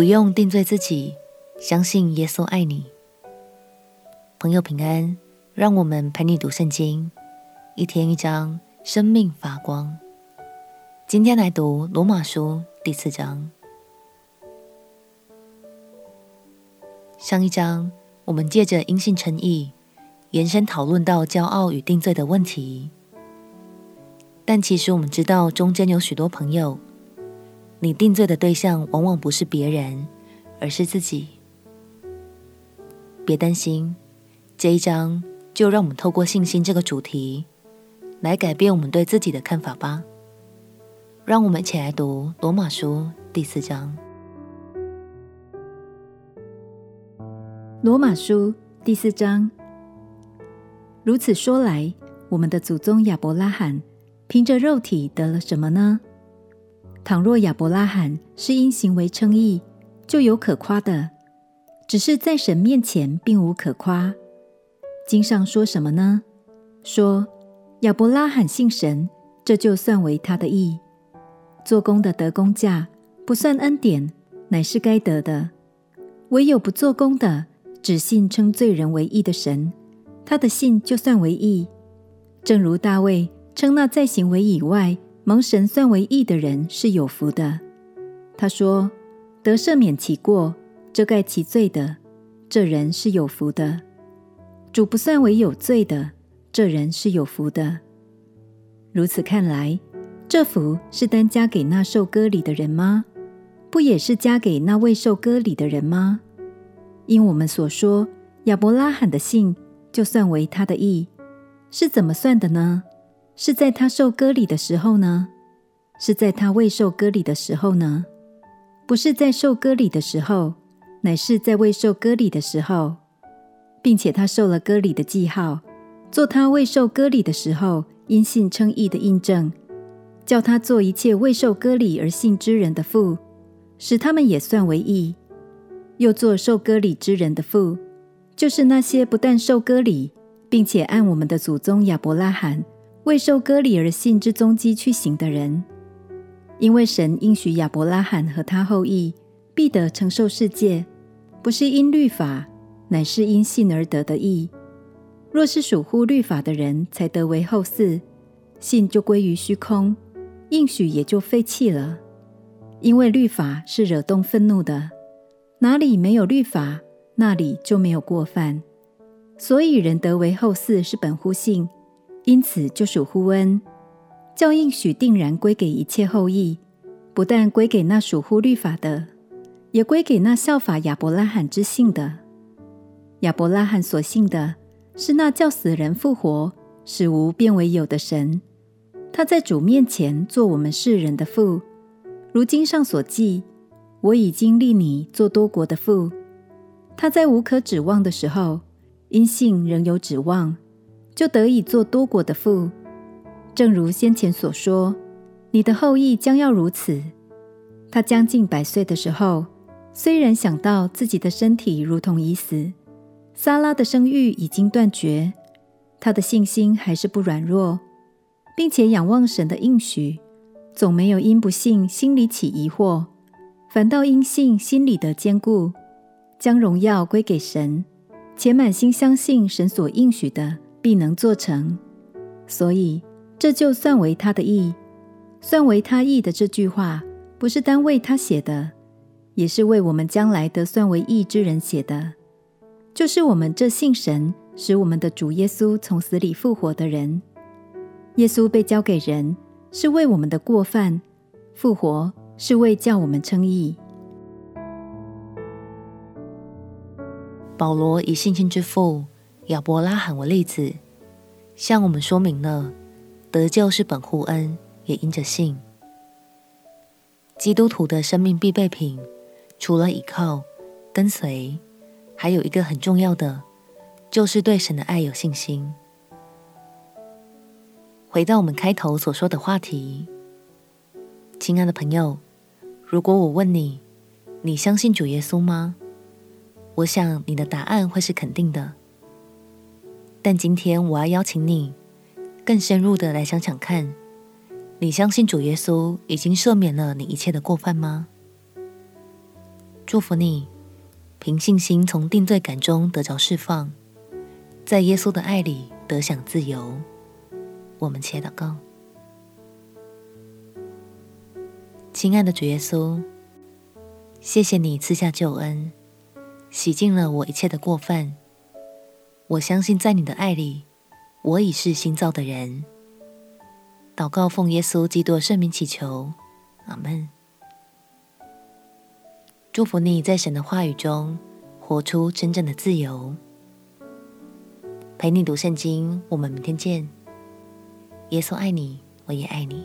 不用定罪自己，相信耶稣爱你。朋友平安，让我们陪你读圣经，一天一章，生命发光。今天来读罗马书第四章。上一章我们借着因信称义，延伸讨论到骄傲与定罪的问题。但其实我们知道，中间有许多朋友。你定罪的对象往往不是别人，而是自己。别担心，这一章就让我们透过信心这个主题，来改变我们对自己的看法吧。让我们一起来读罗马书第四章。罗马书第四章，如此说来，我们的祖宗亚伯拉罕凭着肉体得了什么呢？倘若亚伯拉罕是因行为称义，就有可夸的；只是在神面前并无可夸。经上说什么呢？说亚伯拉罕信神，这就算为他的义。做工的得工价，不算恩典，乃是该得的；唯有不做工的，只信称罪人为义的神，他的信就算为义。正如大卫称那在行为以外，蒙神算为义的人是有福的。他说：“得赦免其过、遮盖其罪的，这人是有福的。主不算为有罪的，这人是有福的。如此看来，这福是单加给那受割礼的人吗？不也是加给那未受割礼的人吗？因我们所说，亚伯拉罕的信就算为他的义，是怎么算的呢？”是在他受割礼的时候呢？是在他未受割礼的时候呢？不是在受割礼的时候，乃是在未受割礼的时候，并且他受了割礼的记号，做他未受割礼的时候因信称义的印证，叫他做一切未受割礼而信之人的父，使他们也算为义；又做受割礼之人的父，就是那些不但受割礼，并且按我们的祖宗亚伯拉罕。为受割礼而信之踪迹去行的人，因为神应许亚伯拉罕和他后裔必得承受世界，不是因律法，乃是因信而得的义。若是属乎律法的人才得为后嗣，信就归于虚空，应许也就废弃了。因为律法是惹动愤怒的，哪里没有律法，那里就没有过犯。所以人得为后嗣是本乎信。因此，就属乎恩，叫应许定然归给一切后裔，不但归给那属乎律法的，也归给那效法亚伯拉罕之信的。亚伯拉罕所信的是那叫死人复活、使无变为有的神。他在主面前做我们世人的父。如经上所记：“我已经立你做多国的父。”他在无可指望的时候，因信仍有指望。就得以做多国的父，正如先前所说，你的后裔将要如此。他将近百岁的时候，虽然想到自己的身体如同已死，撒拉的生育已经断绝，他的信心还是不软弱，并且仰望神的应许，总没有因不信心里起疑惑，反倒因信心里得坚固，将荣耀归给神，且满心相信神所应许的。必能做成，所以这就算为他的义，算为他义的这句话，不是单为他写的，也是为我们将来得算为义之人写的，就是我们这信神使我们的主耶稣从死里复活的人。耶稣被交给人，是为我们的过犯；复活是为叫我们称义。保罗以信心之父。亚伯拉罕为例子，向我们说明了得救是本乎恩，也因着信。基督徒的生命必备品，除了倚靠、跟随，还有一个很重要的，就是对神的爱有信心。回到我们开头所说的话题，亲爱的朋友，如果我问你，你相信主耶稣吗？我想你的答案会是肯定的。但今天我要邀请你更深入的来想想看，你相信主耶稣已经赦免了你一切的过犯吗？祝福你，凭信心从定罪感中得着释放，在耶稣的爱里得享自由。我们且祷告。亲爱的主耶稣，谢谢你赐下救恩，洗净了我一切的过犯。我相信在你的爱里，我已是新造的人。祷告奉耶稣基督圣名祈求，阿门。祝福你在神的话语中活出真正的自由。陪你读圣经，我们明天见。耶稣爱你，我也爱你。